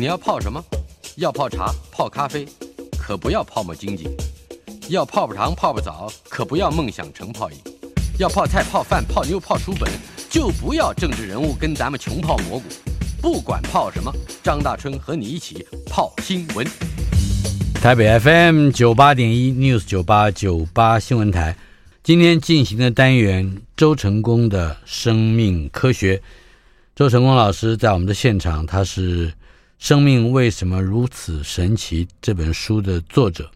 你要泡什么？要泡茶、泡咖啡，可不要泡沫经济；要泡泡糖、泡泡澡，可不要梦想成泡影；要泡菜、泡饭、泡妞、泡书本，就不要政治人物跟咱们穷泡蘑菇。不管泡什么，张大春和你一起泡新闻。台北 FM 九八点一 News 九八九八新闻台，今天进行的单元周成功的生命科学。周成功老师在我们的现场，他是。生命为什么如此神奇？这本书的作者，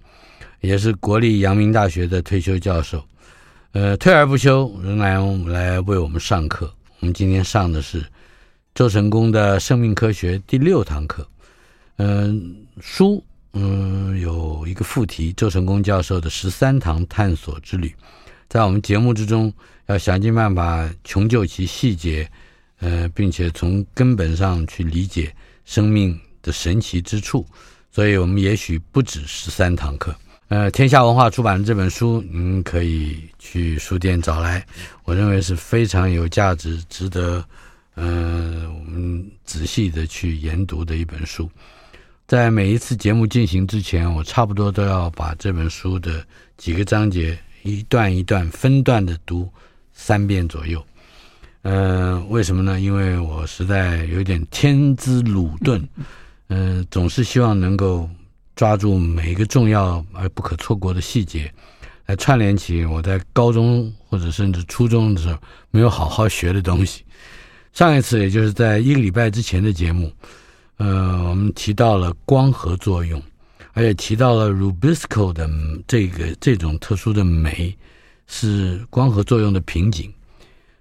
也是国立阳明大学的退休教授，呃，退而不休，仍然来为我们上课。我们今天上的是周成功的生命科学第六堂课。嗯、书嗯、有一个副题：周成功教授的十三堂探索之旅。在我们节目之中，要想尽办法穷究其细节，呃，并且从根本上去理解。生命的神奇之处，所以我们也许不止十三堂课。呃，天下文化出版的这本书，您可以去书店找来。我认为是非常有价值、值得呃我们仔细的去研读的一本书。在每一次节目进行之前，我差不多都要把这本书的几个章节一段一段分段的读三遍左右。呃，为什么呢？因为我实在有点天资鲁钝，嗯、呃，总是希望能够抓住每一个重要而不可错过的细节，来串联起我在高中或者甚至初中的时候没有好好学的东西。上一次，也就是在一个礼拜之前的节目，呃，我们提到了光合作用，而且提到了 Rubisco 的这个这种特殊的酶是光合作用的瓶颈。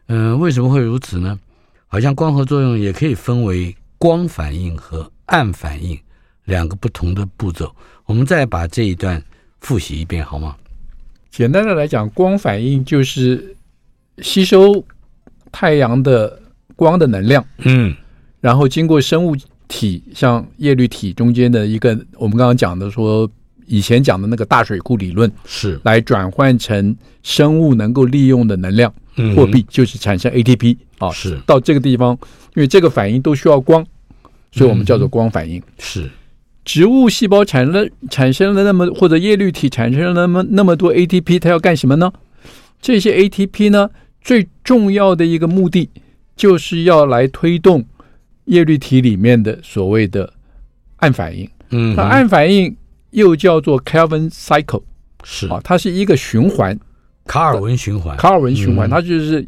嗯、呃，为什么会如此呢？好像光合作用也可以分为光反应和暗反应两个不同的步骤。我们再把这一段复习一遍好吗？简单的来讲，光反应就是吸收太阳的光的能量，嗯，然后经过生物体像叶绿体中间的一个，我们刚刚讲的说。以前讲的那个大水库理论是来转换成生物能够利用的能量货币，就是产生 ATP 啊。是到这个地方，因为这个反应都需要光，所以我们叫做光反应。是植物细胞产生了产生了那么或者叶绿体产生了那么那么多 ATP，它要干什么呢？这些 ATP 呢，最重要的一个目的就是要来推动叶绿体里面的所谓的暗反应。嗯，那暗反应。又叫做 Calvin cycle，是。啊，它是一个循环，卡尔文循环，卡尔文循环，嗯、它就是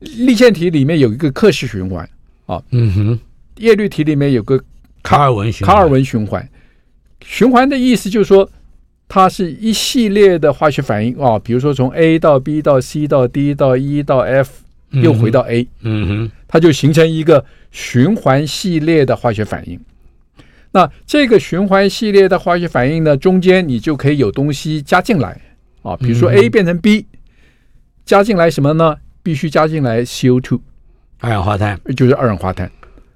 立线体里面有一个克氏循环。啊，嗯哼，叶绿体里面有个卡尔文循环，卡尔文循环，循环的意思就是说，它是一系列的化学反应。啊，比如说从 A 到 B 到 C 到 D 到 E 到 F，又回到 A，嗯哼，它就形成一个循环系列的化学反应。那这个循环系列的化学反应呢，中间你就可以有东西加进来啊，比如说 A 变成 B，加进来什么呢？必须加进来 CO2，二氧化碳，就是二氧化碳。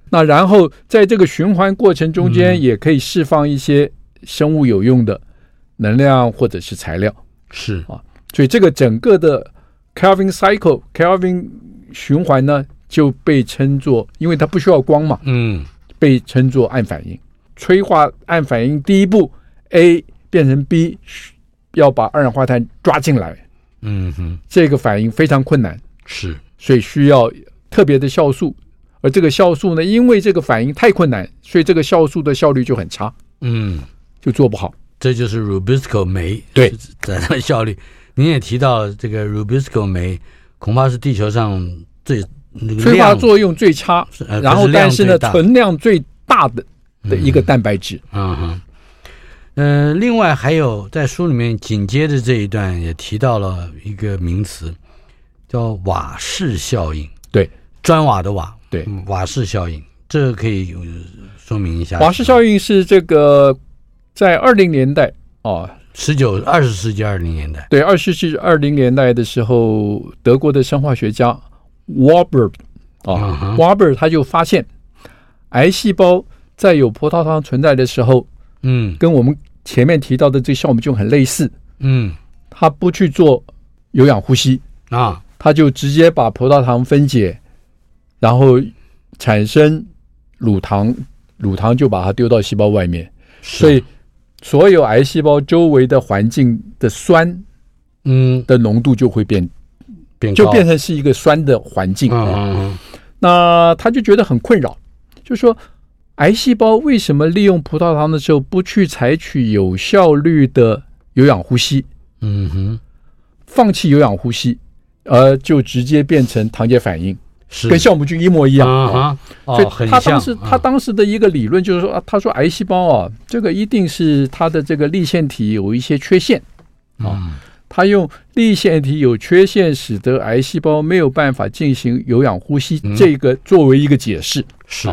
那然后在这个循环过程中间，也可以释放一些生物有用的能量或者是材料，是啊。所以这个整个的 Kelvin cycle、Kelvin 循环呢，就被称作，因为它不需要光嘛，嗯，被称作暗反应。催化暗反应第一步，A 变成 B，要把二氧化碳抓进来。嗯哼，这个反应非常困难，是，所以需要特别的酵素。而这个酵素呢，因为这个反应太困难，所以这个酵素的效率就很差。嗯，就做不好。这就是 Rubisco 酶对在它的效率。您也提到这个 Rubisco 酶，恐怕是地球上最催化作用最差，然后但是呢，存量最大的。的一个蛋白质，嗯哼，嗯、呃，另外还有在书里面紧接着这一段也提到了一个名词，叫瓦氏效应，对，砖瓦的瓦，对，瓦氏效应，这个可以说明一下。瓦氏效应是这个在二零年代啊，十九二十世纪二零年代，对，二十世纪二零年代的时候，德国的生化学家 Warburg 啊，Warburg 他就发现癌细胞在有葡萄糖存在的时候，嗯，跟我们前面提到的这个酵母菌很类似，嗯，他不去做有氧呼吸啊，他就直接把葡萄糖分解，然后产生乳糖，乳糖就把它丢到细胞外面，所以所有癌细胞周围的环境的酸，嗯，的浓度就会变变，就变成是一个酸的环境。啊。那他就觉得很困扰，就说癌细胞为什么利用葡萄糖的时候不去采取有效率的有氧呼吸？嗯哼，放弃有氧呼吸，而就直接变成糖解反应。是跟酵母菌一模一样啊，所以他当时他当时的一个理论就是说啊，他说癌细胞啊，这个一定是它的这个立腺体有一些缺陷啊，他用立腺体有缺陷使得癌细胞没有办法进行有氧呼吸，这个作为一个解释是。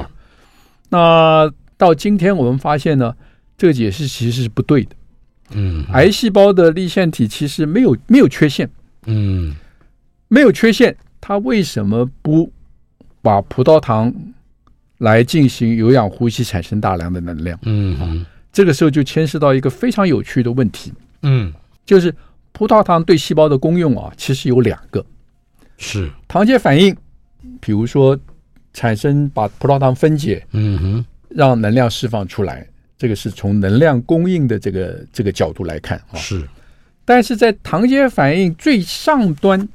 那到今天我们发现呢，这个解释其实是不对的。嗯，癌细胞的立腺体其实没有没有缺陷，嗯，没有缺陷。它为什么不把葡萄糖来进行有氧呼吸，产生大量的能量？嗯哼，这个时候就牵涉到一个非常有趣的问题。嗯，就是葡萄糖对细胞的功用啊，其实有两个，是糖解反应，比如说产生把葡萄糖分解，嗯哼，让能量释放出来，这个是从能量供应的这个这个角度来看啊。是，但是在糖解反应最上端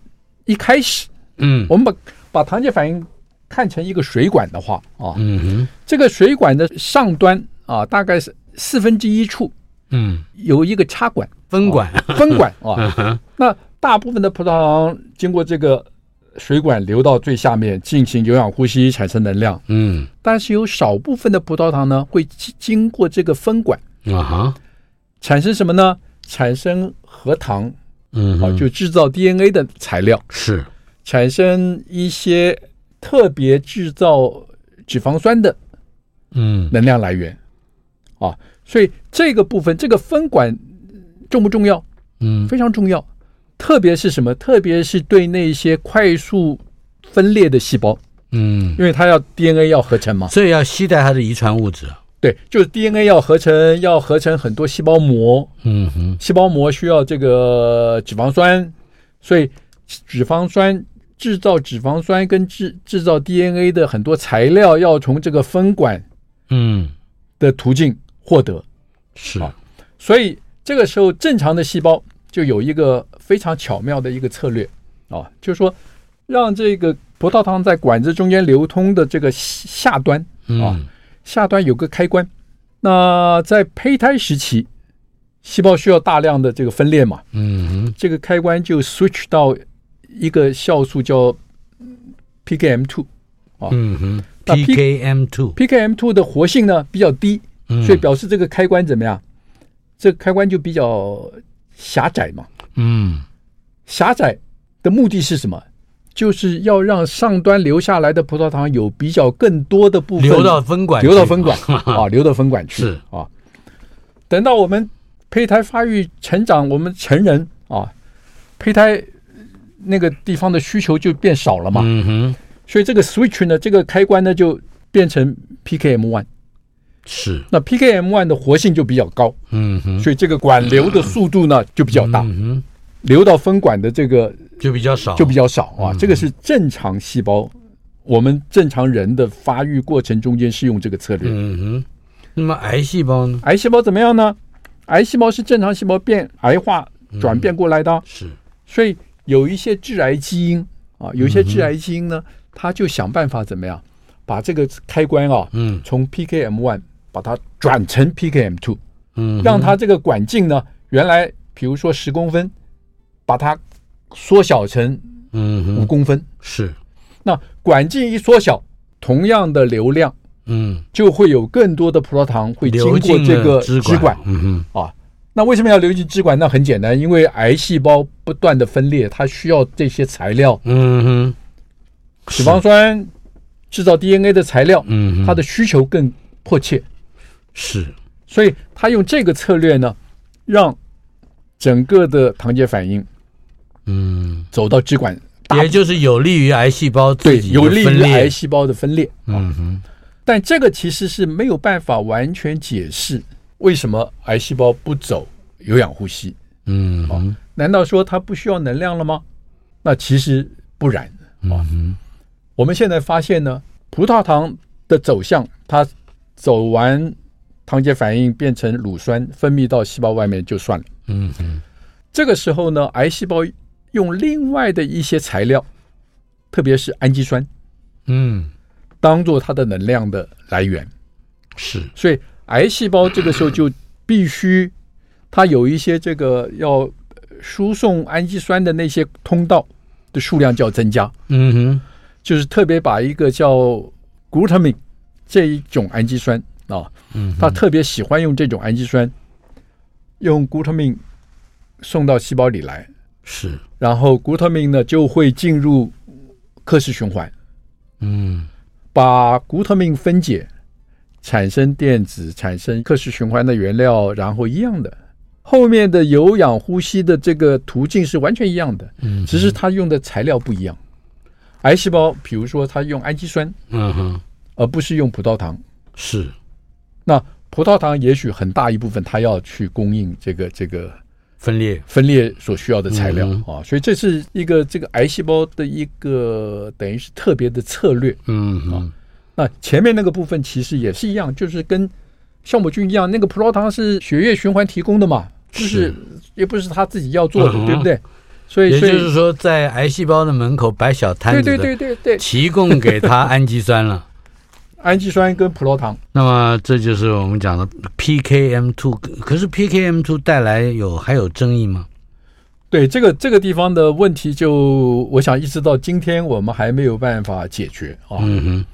一开始。嗯，我们把把糖解反应看成一个水管的话啊，嗯哼，这个水管的上端啊，大概是四分之一处，嗯，有一个插管分管。分管啊，那大部分的葡萄糖经过这个水管流到最下面进行有氧呼吸产生能量，嗯，但是有少部分的葡萄糖呢会经过这个分管。啊哈，产生什么呢？产生核糖，嗯，啊，就制造 DNA 的材料。是。产生一些特别制造脂肪酸的，嗯，能量来源，嗯、啊，所以这个部分这个分管重不重要？嗯，非常重要。特别是什么？特别是对那些快速分裂的细胞，嗯，因为它要 DNA 要合成嘛，所以要携带它的遗传物质。对，就是 DNA 要合成，要合成很多细胞膜，嗯哼，细胞膜需要这个脂肪酸，所以脂肪酸。制造脂肪酸跟制制造 DNA 的很多材料要从这个分管，嗯，的途径获得，是。啊，所以这个时候正常的细胞就有一个非常巧妙的一个策略啊，就是说让这个葡萄糖在管子中间流通的这个下端啊，下端有个开关。那在胚胎时期，细胞需要大量的这个分裂嘛，嗯，这个开关就 switch 到。一个酵素叫 PKM two 啊，嗯哼，PKM two，PKM two 的活性呢比较低，所以表示这个开关怎么样？这个开关就比较狭窄嘛。嗯，狭窄的目的是什么？就是要让上端流下来的葡萄糖有比较更多的部分流到分管，流到分管啊，流到分管去是啊。等到我们胚胎发育成长，我们成人啊，胚胎。那个地方的需求就变少了嘛，嗯哼，所以这个 switch 呢，这个开关呢就变成 PKM one，是，那 PKM one 的活性就比较高，嗯哼，所以这个管流的速度呢就比较大，嗯哼，流到分管的这个就比较少，就比较少啊，这个是正常细胞，我们正常人的发育过程中间是用这个策略，嗯哼，那么癌细胞呢？癌细胞怎么样呢？癌细胞是正常细胞变癌化转变过来的，是，所以。有一些致癌基因啊，有一些致癌基因呢，它就想办法怎么样，把这个开关啊，嗯，从 PKM one 把它转成 PKM two，嗯，让它这个管径呢，原来比如说十公分，把它缩小成嗯五公分，是，那管径一缩小，同样的流量，嗯，就会有更多的葡萄糖会经过这个支管，嗯哼，啊。那为什么要流进支管？那很简单，因为癌细胞不断的分裂，它需要这些材料。嗯哼，脂肪酸、制造 DNA 的材料，嗯，它的需求更迫切，是，所以他用这个策略呢，让整个的糖解反应，嗯，走到支管，也就是有利于癌细胞对，有利于癌细胞的分裂，嗯哼，但这个其实是没有办法完全解释为什么癌细胞不走有氧呼吸，嗯，好，难道说它不需要能量了吗？那其实不然，嗯哼。我们现在发现呢，葡萄糖的走向，它走完糖结反应变成乳酸分泌到细胞外面就算了。嗯嗯，这个时候呢，癌细胞用另外的一些材料，特别是氨基酸，嗯，当做它的能量的来源。是，所以癌细胞这个时候就必须它有一些这个要输送氨基酸的那些通道的数量就要增加。嗯哼。就是特别把一个叫 glutamine 这一种氨基酸啊，嗯，他特别喜欢用这种氨基酸，用 glutamine 送到细胞里来，是，然后 glutamine 呢就会进入克氏循环，嗯，把 glutamine 分解，产生电子，产生克氏循环的原料，然后一样的，后面的有氧呼吸的这个途径是完全一样的，嗯，只是它用的材料不一样。癌细胞，比如说它用氨基酸，嗯哼，而不是用葡萄糖，是。那葡萄糖也许很大一部分它要去供应这个这个分裂。分裂所需要的材料啊，所以这是一个这个癌细胞的一个等于是特别的策略，嗯啊。那前面那个部分其实也是一样，就是跟酵母菌一样，那个葡萄糖是血液循环提供的嘛，就是。也不是他自己要做的，对不对？所以，也就是说，在癌细胞的门口摆小摊子，对对对对对，提供给他氨基酸了，氨基酸跟葡萄糖。那么，这就是我们讲的 PKM2。可是 PKM2 带来有还有争议吗？对，这个这个地方的问题，就我想一直到今天我们还没有办法解决啊。嗯哼。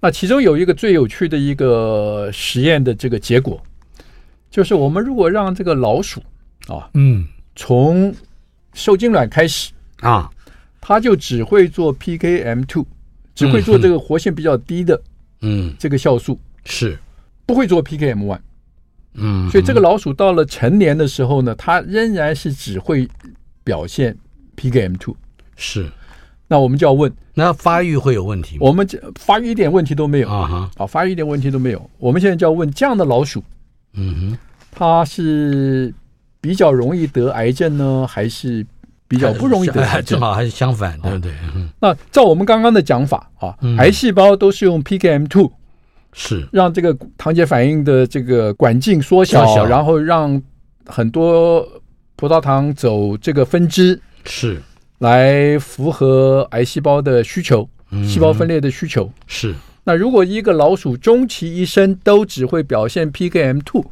那其中有一个最有趣的一个实验的这个结果，就是我们如果让这个老鼠啊，嗯，从受精卵开始啊，它就只会做 PKM2，只会做这个活性比较低的，嗯，这个酵素。是。不会做 PKM one，嗯，所以这个老鼠到了成年的时候呢，它仍然是只会表现 PKM two，是。那我们就要问，那发育会有问题吗？我们这发育一点问题都没有。啊哈，好，发育一点问题都没有。我们现在就要问这样的老鼠，嗯哼，它是。比较容易得癌症呢，还是比较不容易得癌症？正好还是相反，对不对？嗯。那照我们刚刚的讲法啊，癌细胞都是用 PKM2，是让这个糖结反应的这个管径缩小，然后让很多葡萄糖走这个分支，是来符合癌细胞的需求，细胞分裂的需求。是。那如果一个老鼠终其一生都只会表现 PKM2，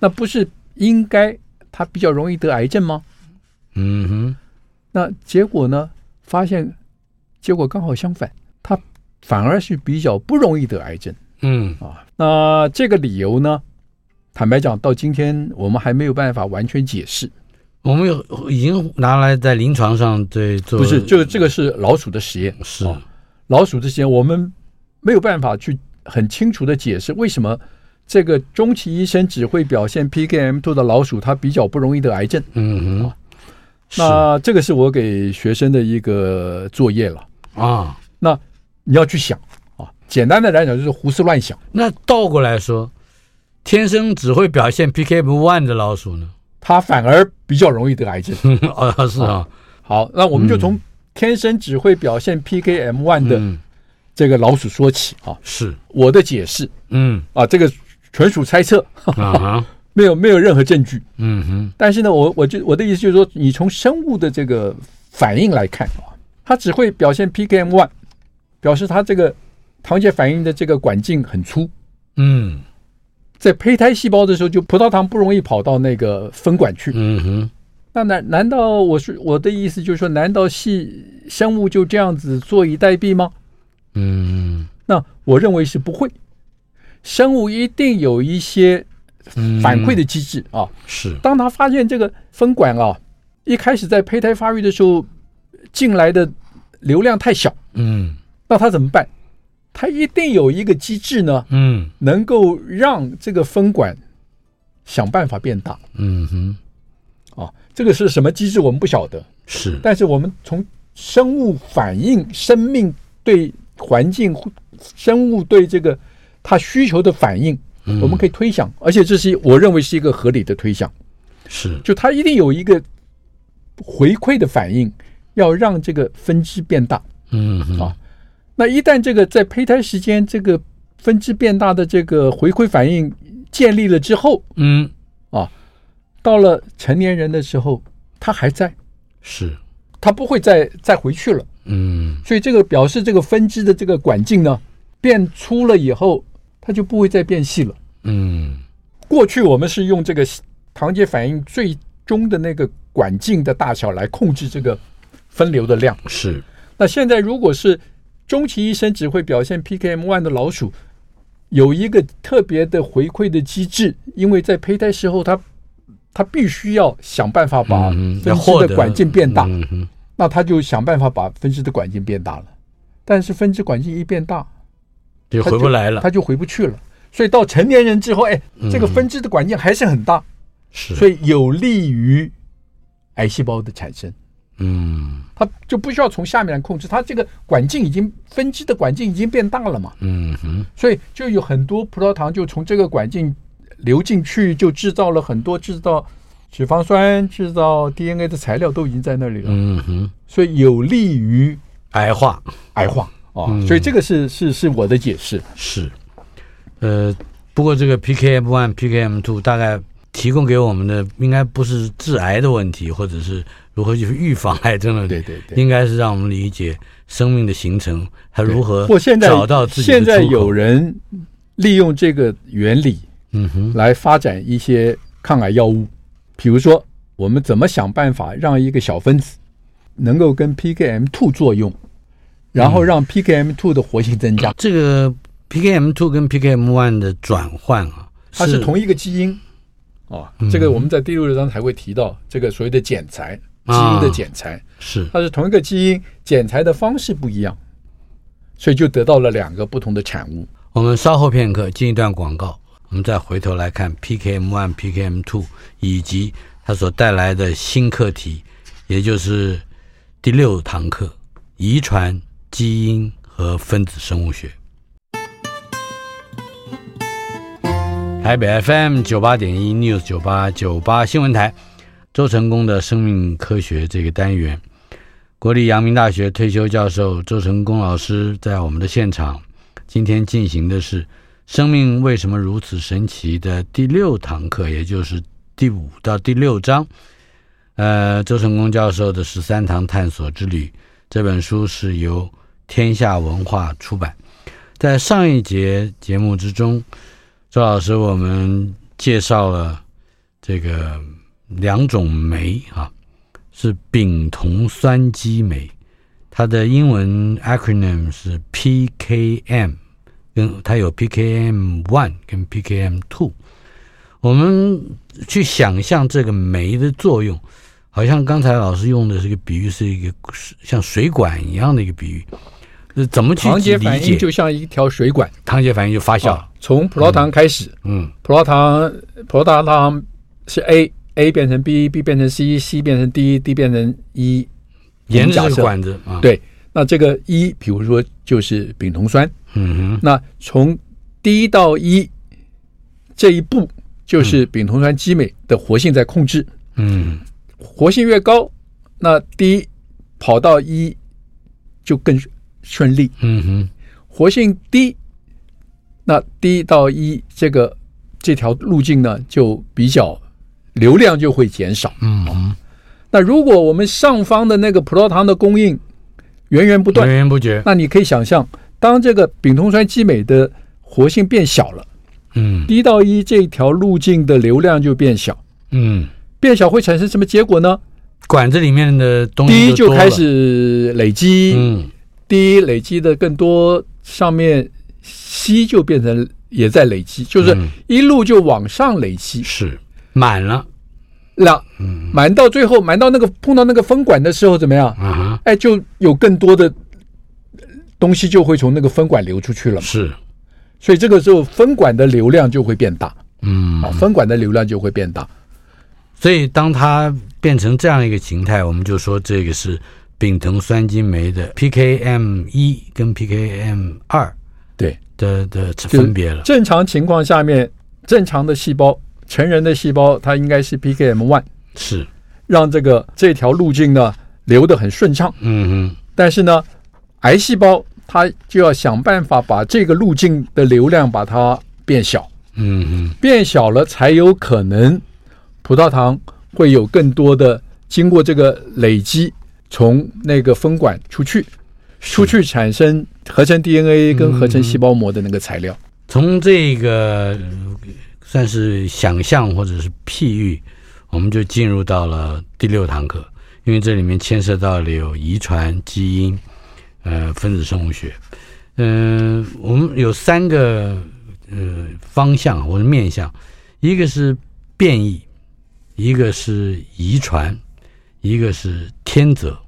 那不是应该？它比较容易得癌症吗？嗯哼，那结果呢？发现结果刚好相反，他反而是比较不容易得癌症。嗯啊，那这个理由呢？坦白讲，到今天我们还没有办法完全解释。我们有已经拿来在临床上对做，不是，就这个是老鼠的实验，是老鼠的实验，我们没有办法去很清楚的解释为什么。这个终其一生只会表现 PKM2 的老鼠，它比较不容易得癌症。嗯哼，那这个是我给学生的一个作业了啊。那你要去想啊，简单的来讲就是胡思乱想。那倒过来说，天生只会表现 PKM one 的老鼠呢，它反而比较容易得癌症。啊，是啊。好，那我们就从天生只会表现 PKM one 的这个老鼠说起啊。是我的解释。嗯啊，这个。纯属猜测，没有没有任何证据。嗯哼，但是呢，我我就我的意思就是说，你从生物的这个反应来看啊，它只会表现 PKM one，表示它这个糖解反应的这个管径很粗。嗯，在胚胎细胞的时候，就葡萄糖不容易跑到那个分管去。嗯哼，那难难道我是我的意思就是说，难道系生物就这样子坐以待毙吗？嗯，那我认为是不会。生物一定有一些反馈的机制啊，是。当他发现这个分管啊，一开始在胚胎发育的时候进来的流量太小，嗯，那他怎么办？他一定有一个机制呢，嗯，能够让这个分管想办法变大。嗯哼，啊，这个是什么机制？我们不晓得。是，但是我们从生物反应、生命对环境、生物对这个它需求的反应，我们可以推想，而且这是我认为是一个合理的推想。是，就它一定有一个回馈的反应，要让这个分支变大。嗯啊，那一旦这个在胚胎时间这个分支变大的这个回馈反应建立了之后，嗯啊，到了成年人的时候，它还在，是，它不会再再回去了。嗯，所以这个表示这个分支的这个管径呢变粗了以后，它就不会再变细了。嗯，过去我们是用这个。糖解反应最终的那个管径的大小来控制这个分流的量是。那现在如果是终其一生只会表现 PKM1 的老鼠，有一个特别的回馈的机制，因为在胚胎时候它，它它必须要想办法把分支的管径变大，那它就想办法把分支的管径变大了。但是分支管径一变大，就回不来了，它就回不去了。所以到成年人之后，哎，这个分支的管径还是很大。是，所以有利于癌细胞的产生。嗯，它就不需要从下面来控制，它这个管径已经分支的管径已经变大了嘛。嗯哼，所以就有很多葡萄糖就从这个管径流进去，就制造了很多制造脂肪酸、制造 DNA 的材料都已经在那里了。嗯哼，所以有利于癌化，癌化啊。所以这个是是是我的解释。是，呃，不过这个 PKM one、PKM two 大概。提供给我们的应该不是致癌的问题，或者是如何去预防癌症的，对对对，应该是让我们理解生命的形成，还如何找到自己的现在有人利用这个原理，嗯哼，来发展一些抗癌药物，比如说我们怎么想办法让一个小分子能够跟 PKM two 作用，然后让 PKM two 的活性增加。这个 PKM2 跟 PKM1 的转换啊，它是同一个基因。哦，这个我们在第六章才会提到这个所谓的剪裁，基因的剪裁是，它是同一个基因，剪裁的方式不一样，所以就得到了两个不同的产物。我们稍后片刻进一段广告，我们再回头来看 PKM one、PKM two 以及它所带来的新课题，也就是第六堂课：遗传、基因和分子生物学。台北 FM 九八点一 News 九八九八新闻台，周成功的生命科学这个单元，国立阳明大学退休教授周成功老师在我们的现场。今天进行的是《生命为什么如此神奇》的第六堂课，也就是第五到第六章。呃，周成功教授的十三堂探索之旅这本书是由天下文化出版。在上一节节目之中。周老师，我们介绍了这个两种酶啊，是丙酮酸激酶，它的英文 acronym 是 PKM，跟它有 PKM one 跟 PKM two。我们去想象这个酶的作用，好像刚才老师用的这个比喻是一个像水管一样的一个比喻。怎么去理解？糖解反应就像一条水管，糖解反应就发酵，从葡萄糖开始，嗯，葡萄糖，葡萄糖是 A，A 变成 B，B 变成 C，C 变成 D，D 变成 E，沿着管子啊，对，那这个 E，比如说就是丙酮酸，嗯哼，那从 D 到 E 这一步就是丙酮酸激酶的活性在控制，嗯，活性越高，那 D 跑到 E 就更。顺利，嗯哼，活性低，那低到一这个这条路径呢，就比较流量就会减少，嗯哼。那如果我们上方的那个葡萄糖的供应源源不断、源源不绝，那你可以想象，当这个丙酮酸激酶的活性变小了，嗯，低到一这条路径的流量就变小，嗯，变小会产生什么结果呢？管子里面的东西低就开始累积，嗯。第一累积的更多，上面 C 就变成也在累积，就是一路就往上累积，是满了，那满到最后满到那个碰到那个分管的时候怎么样？啊，哎，就有更多的东西就会从那个分管流出去了嘛。是，所以这个时候分管的流量就会变大。嗯，啊，分管的流量就会变大。所以当它变成这样一个形态，我们就说这个是丙酮酸金酶的 PKM 一跟 PKM 二对的的分别了。正常情况下面，正常的细胞，成人的细胞，它应该是 PKM one，是让这个这条路径呢流得很顺畅。嗯嗯。但是呢，癌细胞它就要想办法把这个路径的流量把它变小。嗯嗯，变小了才有可能葡萄糖会有更多的经过这个累积，从那个分管出去，出去产生合成 DNA 跟合成细胞膜的那个材料。嗯、从这个算是想象或者是譬喻，我们就进入到了第六堂课，因为这里面牵涉到了有遗传、基因、呃分子生物学。嗯、呃，我们有三个。呃，方向或者面向，一个是变异，一个是遗传，一个是天择，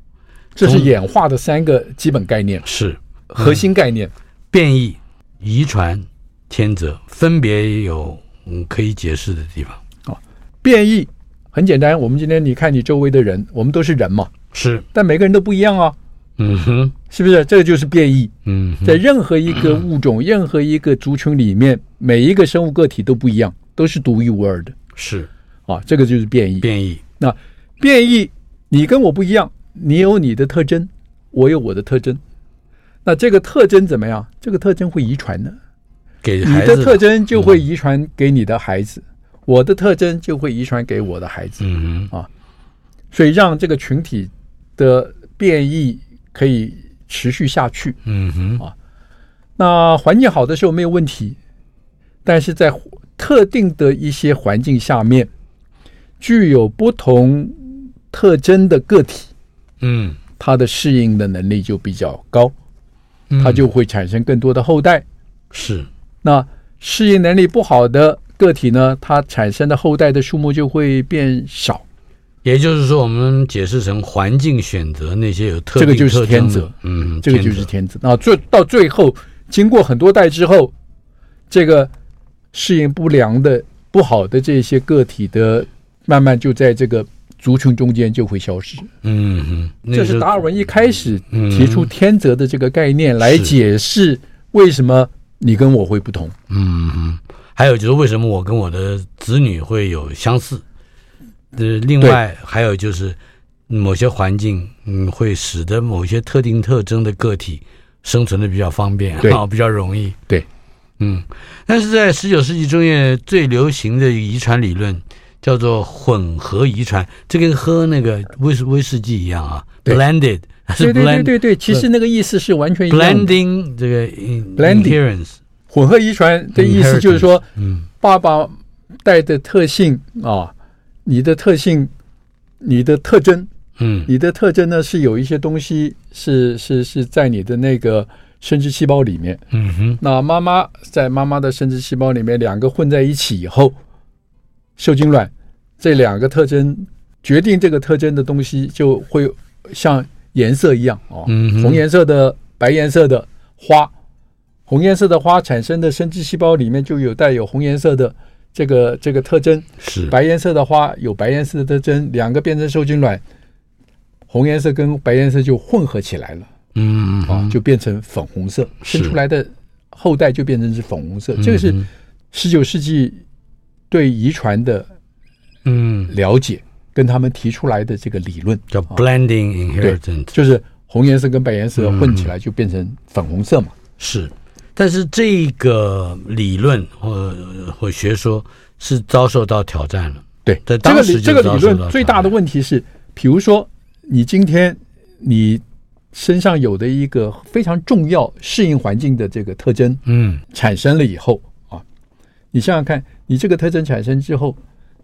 这是演化的三个基本概念，是核心概念。嗯、变异、遗传、天择分别有嗯可以解释的地方。哦，变异很简单，我们今天你看你周围的人，我们都是人嘛，是，但每个人都不一样啊。嗯哼，是不是？这个就是变异。嗯，在任何一个物种、任何一个族群里面，每一个生物个体都不一样，都是独一无二的。是啊，这个就是变异。变异。那变异，你跟我不一样，你有你的特征，我有我的特征。那这个特征怎么样？这个特征会遗传的，给你的特征就会遗传给你的孩子，我的特征就会遗传给我的孩子。嗯啊，所以让这个群体的变异。可以持续下去，嗯哼啊，那环境好的时候没有问题，但是在特定的一些环境下面，具有不同特征的个体，嗯，它的适应的能力就比较高，它就会产生更多的后代。是，那适应能力不好的个体呢，它产生的后代的数目就会变少。也就是说，我们解释成环境选择那些有特这个就是天择，嗯，这个就是天择。那最到最后，经过很多代之后，这个适应不良的、不好的这些个体的，慢慢就在这个族群中间就会消失。嗯哼，这是达尔文一开始提出天择的这个概念来解释为什么你跟我会不同。嗯哼，还有就是为什么我跟我的子女会有相似。呃，另外还有就是，某些环境嗯会使得某些特定特征的个体生存的比较方便，啊，比较容易。对，嗯，但是在十九世纪中叶最流行的遗传理论叫做混合遗传，这跟喝那个威士威士忌一样啊，blended，对对对对对，其实那个意思是完全一样。blending 这个 blending 混合遗传的意思就是说，嗯，爸爸带的特性啊。你的特性，你的特征，嗯，你的特征呢是有一些东西是是是在你的那个生殖细胞里面，嗯哼。那妈妈在妈妈的生殖细胞里面，两个混在一起以后，受精卵这两个特征决定这个特征的东西就会像颜色一样哦，嗯，红颜色的、白颜色的花，红颜色的花产生的生殖细胞里面就有带有红颜色的。这个这个特征是白颜色的花有白颜色的特征，两个变成受精卵，红颜色跟白颜色就混合起来了，嗯啊，就变成粉红色，生出来的后代就变成是粉红色。这个是十九世纪对遗传的嗯。了解，跟他们提出来的这个理论叫 blending inheritance，就是红颜色跟白颜色混起来就变成粉红色嘛，是。但是这个理论或或学说是遭受到挑战了。对，这个这个理论最大的问题是，比如说你今天你身上有的一个非常重要适应环境的这个特征，嗯，产生了以后啊，你想想看，你这个特征产生之后，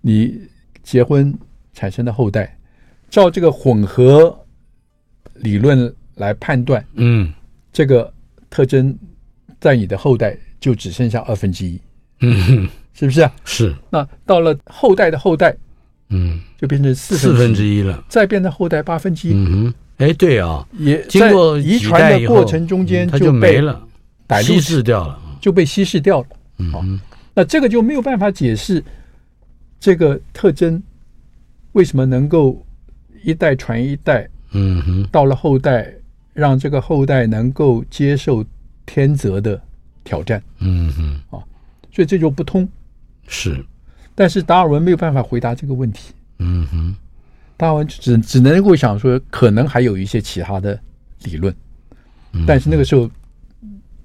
你结婚产生的后代，照这个混合理论来判断，嗯，这个特征。在你的后代就只剩下二分之一，嗯，是不是啊？是。那到了后代的后代，嗯，就变成四四分之一了，再变成后代八分之一，嗯哼，哎，对啊，也经过遗传的过程中间它就没了，稀释掉了，就被稀释掉了。嗯，那这个就没有办法解释这个特征为什么能够一代传一代。嗯哼，到了后代，让这个后代能够接受天择的挑战。嗯哼，啊，所以这就不通。是，但是达尔文没有办法回答这个问题。嗯哼，达尔文只只能够想说，可能还有一些其他的理论。但是那个时候，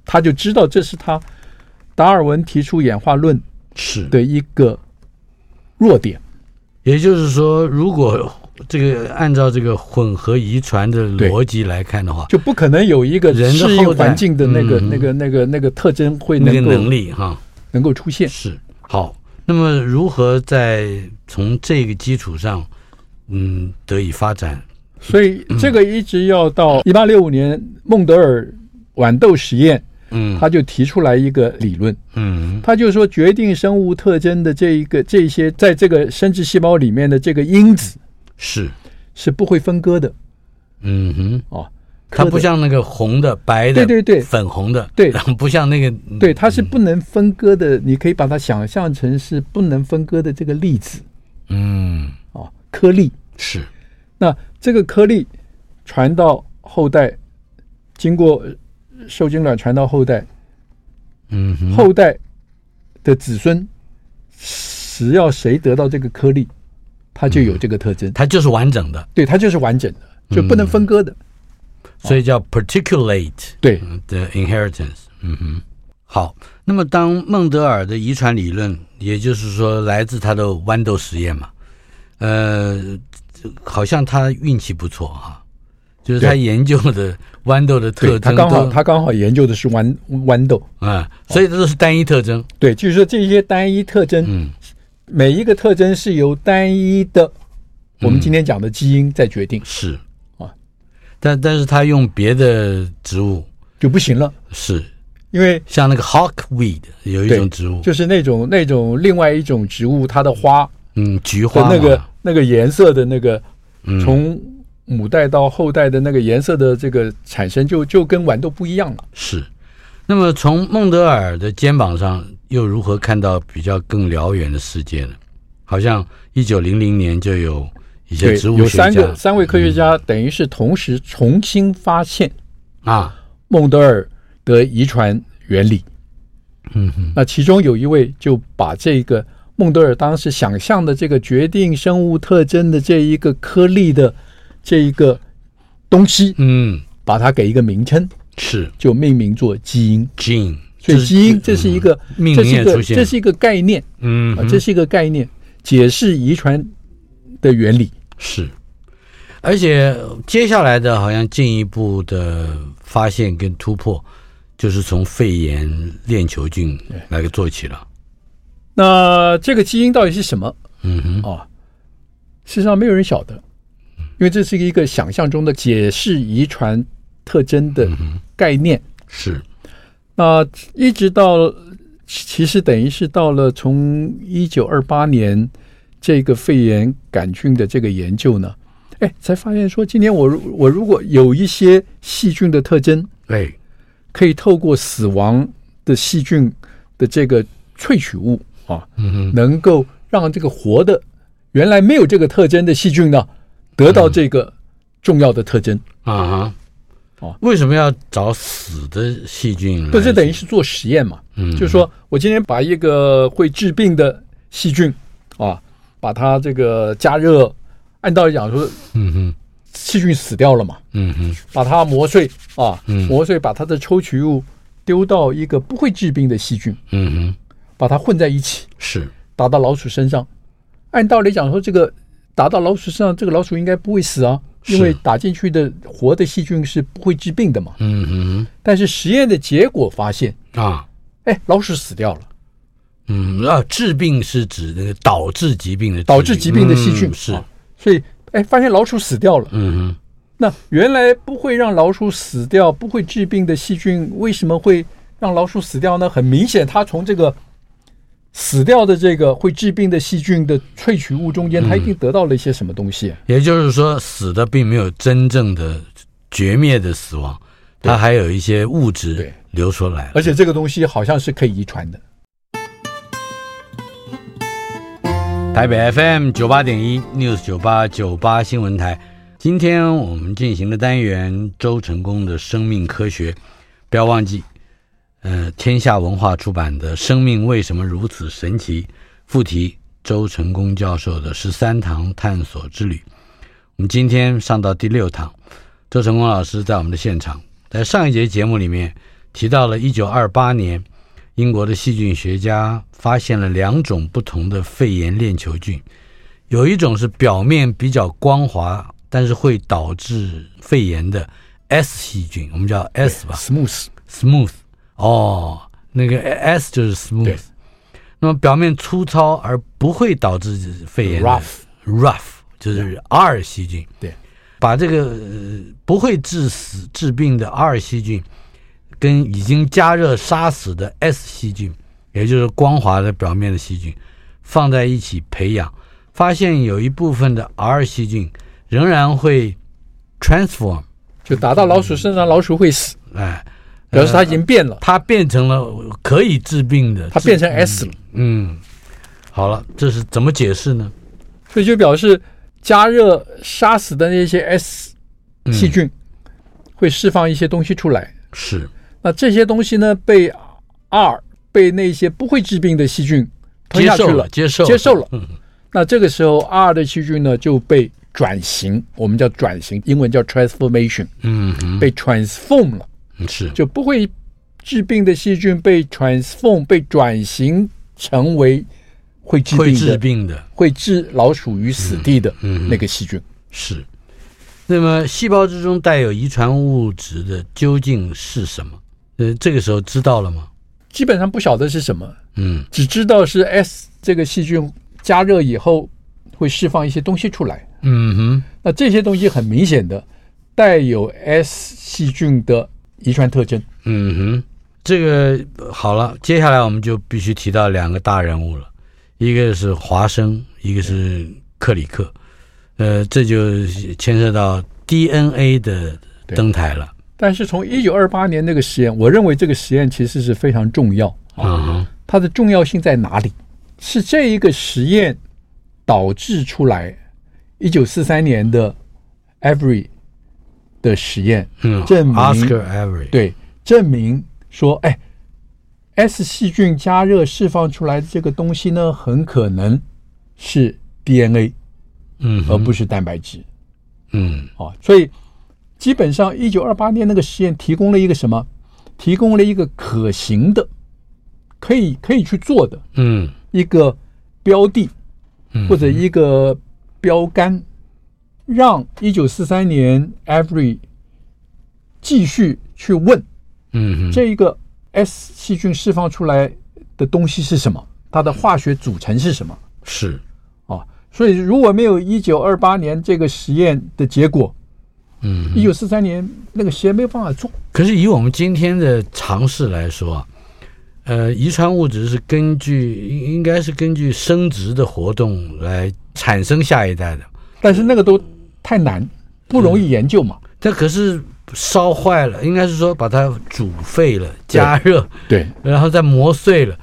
他就知道这是他达尔文提出演化论是的一个弱点。也就是说，如果这个按照这个混合遗传的逻辑来看的话，就不可能有一个人适应环境的那个、那个、那个、那个特征会那个能力哈，能够出现。是好，那么如何在从这个基础上，嗯，得以发展？所以这个一直要到一八六五年孟德尔豌豆实验，嗯，他就提出来一个理论，嗯，他就说决定生物特征的这一个这些在这个生殖细胞里面的这个因子。是，是不会分割的。嗯哼，哦，它不像那个红的、白的，对对对，粉红的，对，不像那个，对，它是不能分割的。你可以把它想象成是不能分割的这个粒子。嗯，哦，颗粒是。那这个颗粒传到后代，经过受精卵传到后代，嗯哼，后代的子孙，只要谁得到这个颗粒。它就有这个特征，它就是完整的，对，它就是完整的，就不能分割的，所以叫 particulate，对。的 inheritance。嗯哼，好，那么当孟德尔的遗传理论，也就是说来自他的豌豆实验嘛，呃，好像他运气不错哈，就是他研究的豌豆的特征，他刚好他刚好研究的是豌豌豆。啊，所以这都是单一特征，对，就是说这些单一特征，嗯。每一个特征是由单一的，我们今天讲的基因在决定。嗯、是。啊，但但是他用别的植物。就不行了。是，因为像那个 hawkweed 有一种植物，就是那种那种另外一种植物，它的花，嗯，菊花那个那个颜色的那个，从母代到后代的那个颜色的这个产生就，就就跟豌豆不一样了。是，那么从孟德尔的肩膀上。又如何看到比较更辽远的世界呢？好像一九零零年就有一些植物学家，有三个三位科学家，等于是同时重新发现啊孟德尔的遗传原理。嗯哼，那其中有一位就把这个孟德尔当时想象的这个决定生物特征的这一个颗粒的这一个东西，嗯，把它给一个名称，是就命名做基因。基因。所以基因这是一个，这是一个，这是一个概念，嗯，这是一个概念，解释遗传的原理是。而且接下来的好像进一步的发现跟突破，就是从肺炎链球菌来个做起了。那这个基因到底是什么？嗯哼，啊，事实上没有人晓得，因为这是一个想象中的解释遗传特征的概念。是。那一直到，其实等于是到了从一九二八年这个肺炎杆菌的这个研究呢，哎，才发现说，今天我我如果有一些细菌的特征，哎，可以透过死亡的细菌的这个萃取物啊，能够让这个活的原来没有这个特征的细菌呢，得到这个重要的特征。啊。为什么要找死的细菌？不是等于是做实验嘛？嗯，就是说我今天把一个会治病的细菌啊，把它这个加热，按道理讲说，嗯哼，细菌死掉了嘛，嗯哼，把它磨碎啊，磨碎把它的抽取物丢到一个不会治病的细菌，嗯哼，把它混在一起，是。打到老鼠身上，按道理讲说，这个打到老鼠身上，这个老鼠应该不会死啊。因为打进去的活的细菌是不会治病的嘛，嗯嗯，但是实验的结果发现啊，哎，老鼠死掉了，嗯啊，治病是指那个导致疾病的导致疾病的细菌。是，所以哎，发现老鼠死掉了，嗯嗯，那原来不会让老鼠死掉、不会治病的细菌，为什么会让老鼠死掉呢？很明显，它从这个死掉的这个会致病的细菌的萃取物中间，它一定得到了一些什么东西。也就是说，死的并没有真正的绝灭的死亡，它还有一些物质流出来，而且这个东西好像是可以遗传的。台北 FM 九八点一 News 九八九八新闻台，今天我们进行的单元周成功的生命科学，不要忘记。呃，天下文化出版的《生命为什么如此神奇》附题，周成功教授的十三堂探索之旅。我们今天上到第六堂，周成功老师在我们的现场。在上一节节目里面提到了1928年，英国的细菌学家发现了两种不同的肺炎链球菌，有一种是表面比较光滑，但是会导致肺炎的 S 细菌，我们叫 S 吧，Smooth Smooth。哦，那个 S 就是 smooth，那么表面粗糙而不会导致肺炎 rough rough 就是 R 细菌。对，把这个、呃、不会致死致病的 R 细菌跟已经加热杀死的 S 细菌，也就是光滑的表面的细菌放在一起培养，发现有一部分的 R 细菌仍然会 transform，就打到老鼠身上，老鼠会死。哎。表示它已经变了，它变成了可以治病的，它变成 S 了。嗯，好了，这是怎么解释呢？所以就表示加热杀死的那些 S 细菌会释放一些东西出来。是，那这些东西呢，被 R 被那些不会治病的细菌吞下去了，接受接受了。那这个时候 R 的细菌呢就被转型，我们叫转型，英文叫 transformation。嗯，被 transform 了。是，就不会致病的细菌被 transform 被转型成为会致病的、会致病的、会致老鼠于死地的那个细菌。嗯嗯、是。那么，细胞之中带有遗传物质的究竟是什么？呃，这个时候知道了吗？基本上不晓得是什么。嗯，只知道是 S 这个细菌加热以后会释放一些东西出来。嗯哼。那这些东西很明显的带有 S 细菌的。遗传特征，嗯哼，这个好了，接下来我们就必须提到两个大人物了，一个是华生，一个是克里克，呃，这就牵涉到 DNA 的登台了。但是从一九二八年那个实验，我认为这个实验其实是非常重要啊。嗯哼，它的重要性在哪里？是这一个实验导致出来一九四三年的 Avery。的实验，嗯，证明 Oscar Avery 对，证明说，哎，S 细菌加热释放出来的这个东西呢，很可能是 DNA，嗯，而不是蛋白质，嗯，哦，所以基本上一九二八年那个实验提供了一个什么？提供了一个可行的，可以可以去做的，嗯，一个标的，或者一个标杆。让一九四三年 Avery 继续去问，嗯，这一个 S 细菌释放出来的东西是什么？它的化学组成是什么？是啊，所以如果没有一九二八年这个实验的结果，嗯，一九四三年那个实验没有办法做。可是以我们今天的尝试来说啊，呃，遗传物质是根据应应该是根据生殖的活动来产生下一代的，但是那个都。太难，不容易研究嘛。这、嗯、可是烧坏了，应该是说把它煮沸了，加热，对，然后再磨碎了。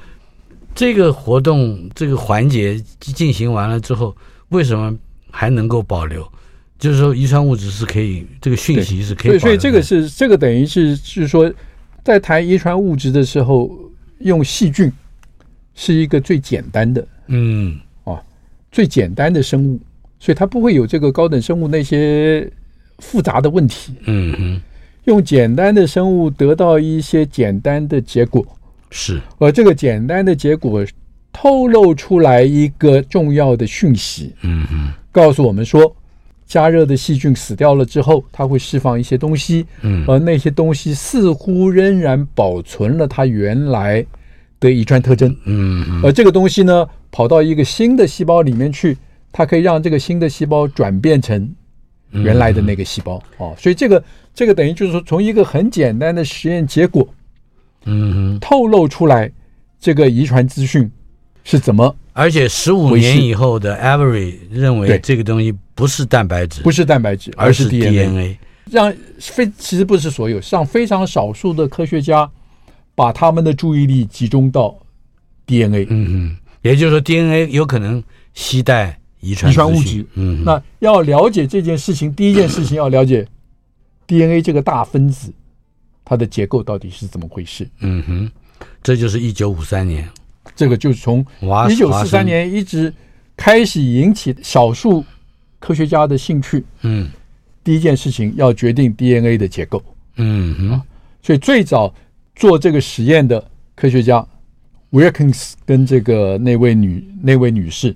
这个活动这个环节进行完了之后，为什么还能够保留？就是说，遗传物质是可以，这个讯息是可以保留的。所以，所以这个是这个等于是是说，在谈遗传物质的时候，用细菌是一个最简单的，嗯，啊，最简单的生物。所以它不会有这个高等生物那些复杂的问题。嗯哼，用简单的生物得到一些简单的结果，是。而这个简单的结果透露出来一个重要的讯息。嗯哼，告诉我们说，加热的细菌死掉了之后，它会释放一些东西。嗯，而那些东西似乎仍然保存了它原来的遗传特征。嗯，而这个东西呢，跑到一个新的细胞里面去。它可以让这个新的细胞转变成原来的那个细胞哦，所以这个这个等于就是说，从一个很简单的实验结果，嗯，透露出来这个遗传资讯是怎么？而且十五年以后的 Avery 认为这个东西不是蛋白质，不是蛋白质，而是 DNA。让非其实不是所有，让非常少数的科学家把他们的注意力集中到 DNA。嗯嗯，也就是说 DNA 有可能携带遗传遗传物质。嗯，那要了解这件事情，第一件事情要了解 DNA 这个大分子它的结构到底是怎么回事。嗯哼，这就是一九五三年，这个就是从一九四三年一直开始引起少数科学家的兴趣。嗯。第一件事情要决定 DNA 的结构，嗯哼，所以最早做这个实验的科学家 Wilkins 跟这个那位女那位女士，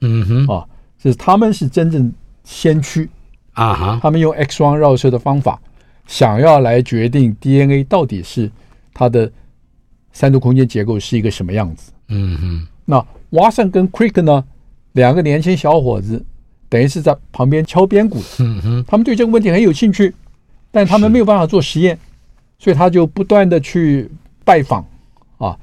嗯哼，啊，就是他们是真正先驱。啊哈，他们用 X 光绕射的方法，想要来决定 DNA 到底是它的三度空间结构是一个什么样子，嗯哼，那 Watson 跟 Crick 呢，两个年轻小伙子。等于是在旁边敲边鼓，嗯哼，他们对这个问题很有兴趣，但他们没有办法做实验，所以他就不断的去拜访，啊，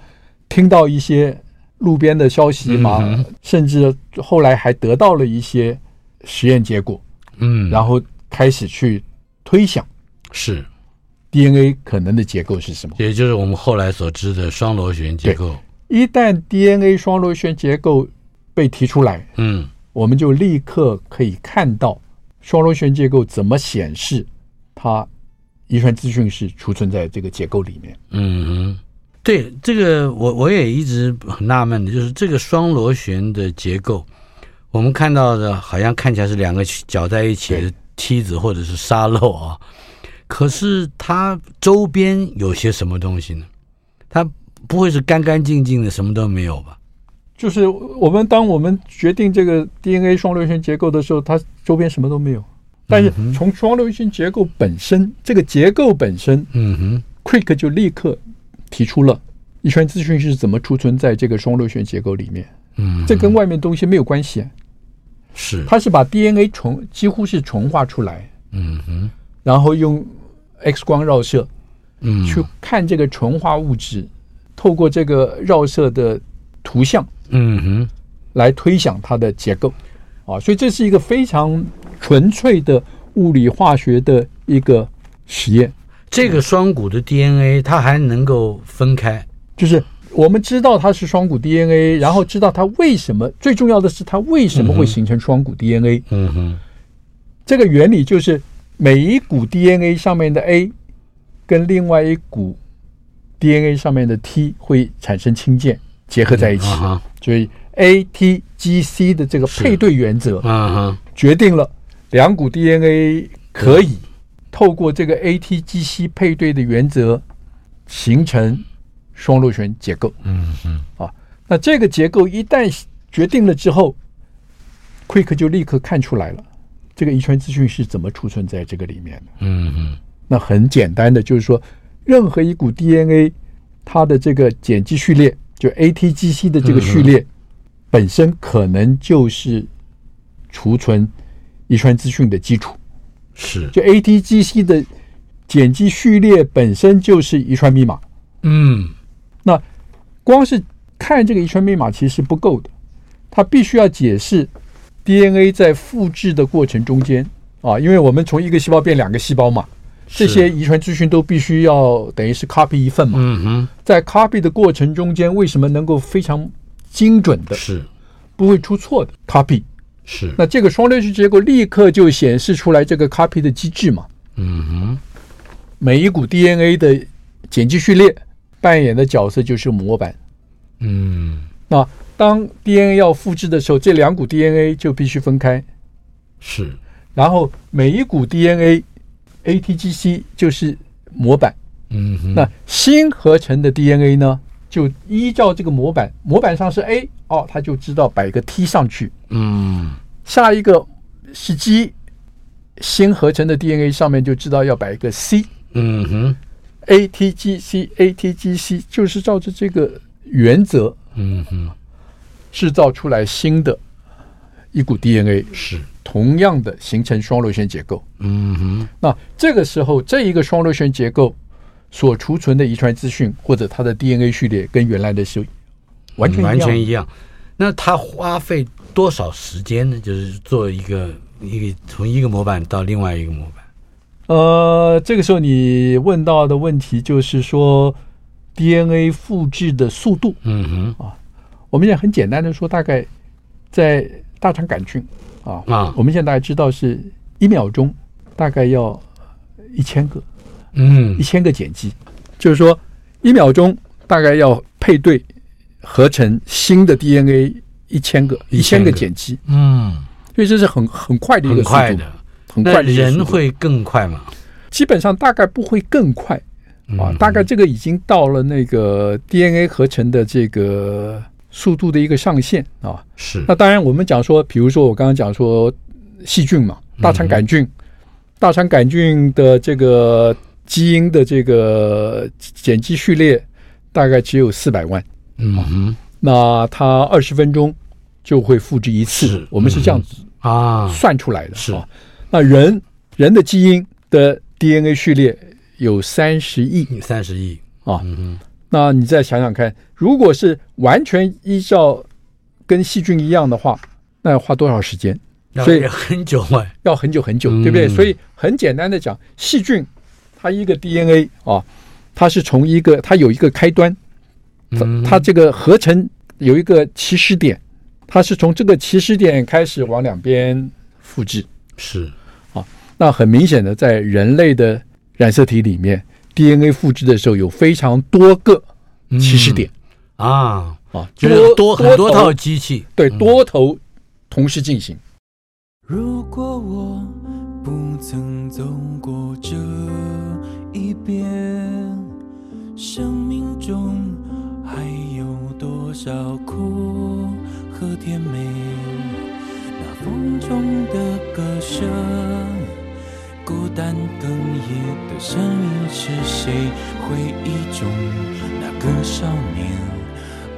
听到一些路边的消息嘛，嗯、甚至后来还得到了一些实验结果，嗯，然后开始去推想，是 DNA 可能的结构是什么，也就是我们后来所知的双螺旋结构。一旦 DNA 双螺旋结构被提出来，嗯。我们就立刻可以看到双螺旋结构怎么显示它遗传资讯是储存在这个结构里面。嗯哼，对，这个我我也一直很纳闷的，就是这个双螺旋的结构，我们看到的好像看起来是两个搅在一起的梯子或者是沙漏啊，可是它周边有些什么东西呢？它不会是干干净净的，什么都没有吧？就是我们当我们决定这个 DNA 双螺旋结构的时候，它周边什么都没有。但是从双螺旋结构本身，这个结构本身，嗯哼，quick 就立刻提出了遗传资讯是怎么储存在这个双螺旋结构里面。嗯，这跟外面东西没有关系。是，它是把 DNA 重几乎是重画出来。嗯哼，然后用 X 光绕射，嗯，去看这个纯化物质，透过这个绕射的图像。嗯哼，来推想它的结构，啊，所以这是一个非常纯粹的物理化学的一个实验。这个双股的 DNA 它还能够分开，就是我们知道它是双股 DNA，然后知道它为什么，最重要的是它为什么会形成双股 DNA。嗯哼，这个原理就是每一股 DNA 上面的 A 跟另外一股 DNA 上面的 T 会产生氢键。结合在一起，所以 A T G C 的这个配对原则，决定了两股 DNA 可以透过这个 A T G C 配对的原则形成双螺旋结构。嗯嗯，啊，那这个结构一旦决定了之后，Quick 就立刻看出来了，这个遗传资讯是怎么储存在这个里面的。嗯嗯，那很简单的就是说，任何一股 DNA 它的这个碱基序列。就 ATGC 的这个序列本身可能就是储存遗传资讯的基础，是就 ATGC 的碱基序列本身就是遗传密码。嗯，那光是看这个遗传密码其实是不够的，它必须要解释 DNA 在复制的过程中间啊，因为我们从一个细胞变两个细胞嘛。这些遗传资讯都必须要等于是 copy 一份嘛？嗯哼，在 copy 的过程中间，为什么能够非常精准的，是不会出错的 copy？是那这个双螺旋结构立刻就显示出来这个 copy 的机制嘛？嗯哼，每一股 DNA 的碱基序列扮演的角色就是模板。嗯，那当 DNA 要复制的时候，这两股 DNA 就必须分开。是，然后每一股 DNA。ATGC 就是模板，嗯哼，那新合成的 DNA 呢，就依照这个模板，模板上是 A，哦，他就知道摆个 T 上去，嗯，下一个是 G，新合成的 DNA 上面就知道要摆一个 C，嗯哼，ATGC，ATGC 就是照着这个原则，嗯哼，制造出来新的一股 DNA 是。同样的形成双螺旋结构，嗯哼，那这个时候这一个双螺旋结构所储存的遗传资讯或者它的 DNA 序列跟原来的是完全完全一样。那它花费多少时间呢？就是做一个一个从一个模板到另外一个模板。呃，这个时候你问到的问题就是说 DNA 复制的速度。嗯哼啊，我们现在很简单的说，大概在大肠杆菌啊啊，我们现在大家知道是一秒钟大概要一千个，嗯，一千个碱基，就是说一秒钟大概要配对合成新的 DNA 一千个一千个碱基，嗯，所以这是很很快的一个速度。很快的。很快的人会更快吗？基本上大概不会更快啊，大概这个已经到了那个 DNA 合成的这个速度的一个上限啊。是。那当然，我们讲说，比如说我刚刚讲说细菌嘛，大肠杆菌，大肠杆菌的这个基因的这个碱基序列大概只有四百万。嗯哼。那它二十分钟就会复制一次。我们是这样子啊算出来的。是。那人人的基因的 DNA 序列有三十亿，三十亿啊。嗯，那你再想想看，如果是完全依照跟细菌一样的话，那要花多少时间？所以很久嘛，要很久很久，对不对？所以很简单的讲，细菌它一个 DNA 啊，它是从一个它有一个开端，它这个合成有一个起始点，它是从这个起始点开始往两边复制，是。啊。那很明显的，在人类的染色体里面，DNA 复制的时候有非常多个起始点、嗯、啊啊，就是多很多套机器，对，多头同时进行。如果我不曾走过这一遍，生命中还有多少苦和甜美？那风中的歌声。孤单哽咽的声音是谁？回忆中那个少年，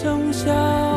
剩下。